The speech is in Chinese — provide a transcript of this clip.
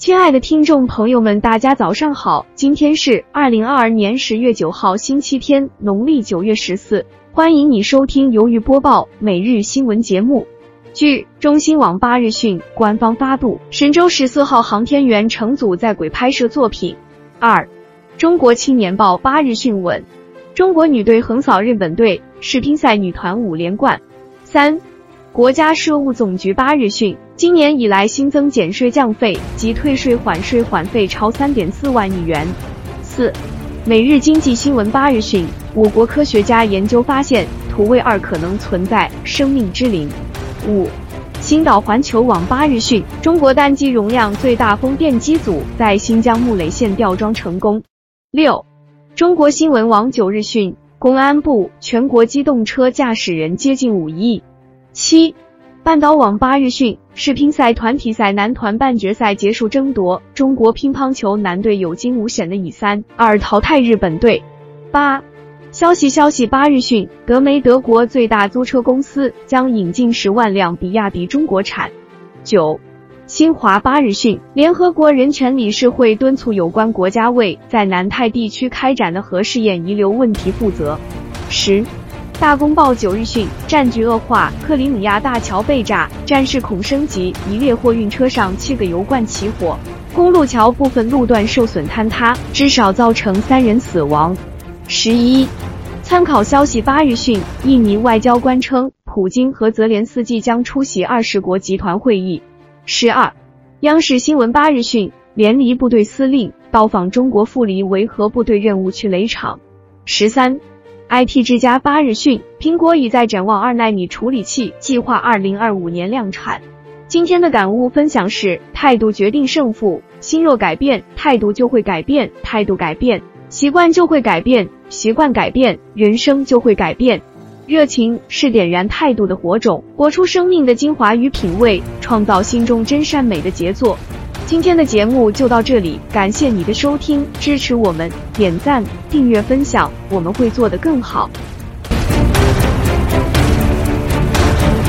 亲爱的听众朋友们，大家早上好！今天是二零二二年十月九号，星期天，农历九月十四。欢迎你收听由于播报每日新闻节目。据中新网八日讯官方发布，神舟十四号航天员乘组在轨拍摄作品。二，中国青年报八日讯问，中国女队横扫日本队，世乒赛女团五连冠。三，国家税务总局八日讯。今年以来新增减税降费及退税缓税缓费超三点四万亿元。四，每日经济新闻八日讯，我国科学家研究发现土卫二可能存在生命之灵。五，星岛环球网八日讯，中国单机容量最大风电机组在新疆木垒县吊装成功。六，中国新闻网九日讯，公安部全国机动车驾驶人接近五亿。七。半岛网八日讯，世乒赛团体赛男团半决赛结束争夺，中国乒乓球男队有惊无险的以三二淘汰日本队。八消息消息八日讯，德媒德国最大租车公司将引进十万辆比亚迪中国产。九新华八日讯，联合国人权理事会敦促有关国家为在南太地区开展的核试验遗留问题负责。十。大公报九日讯，战局恶化，克里米亚大桥被炸，战事恐升级。一列货运车上七个油罐起火，公路桥部分路段受损坍塌，至少造成三人死亡。十一，参考消息八日讯，印尼外交官称，普京和泽连斯基将出席二十国集团会议。十二，央视新闻八日讯，联黎部队司令到访中国赴黎维和部队任务去雷场。十三。IT 之家八日讯，苹果已在展望二纳米处理器，计划二零二五年量产。今天的感悟分享是：态度决定胜负，心若改变，态度就会改变；态度改变，习惯就会改变；习惯改变，人生就会改变。热情是点燃态度的火种，活出生命的精华与品味，创造心中真善美的杰作。今天的节目就到这里，感谢你的收听，支持我们，点赞、订阅、分享，我们会做得更好。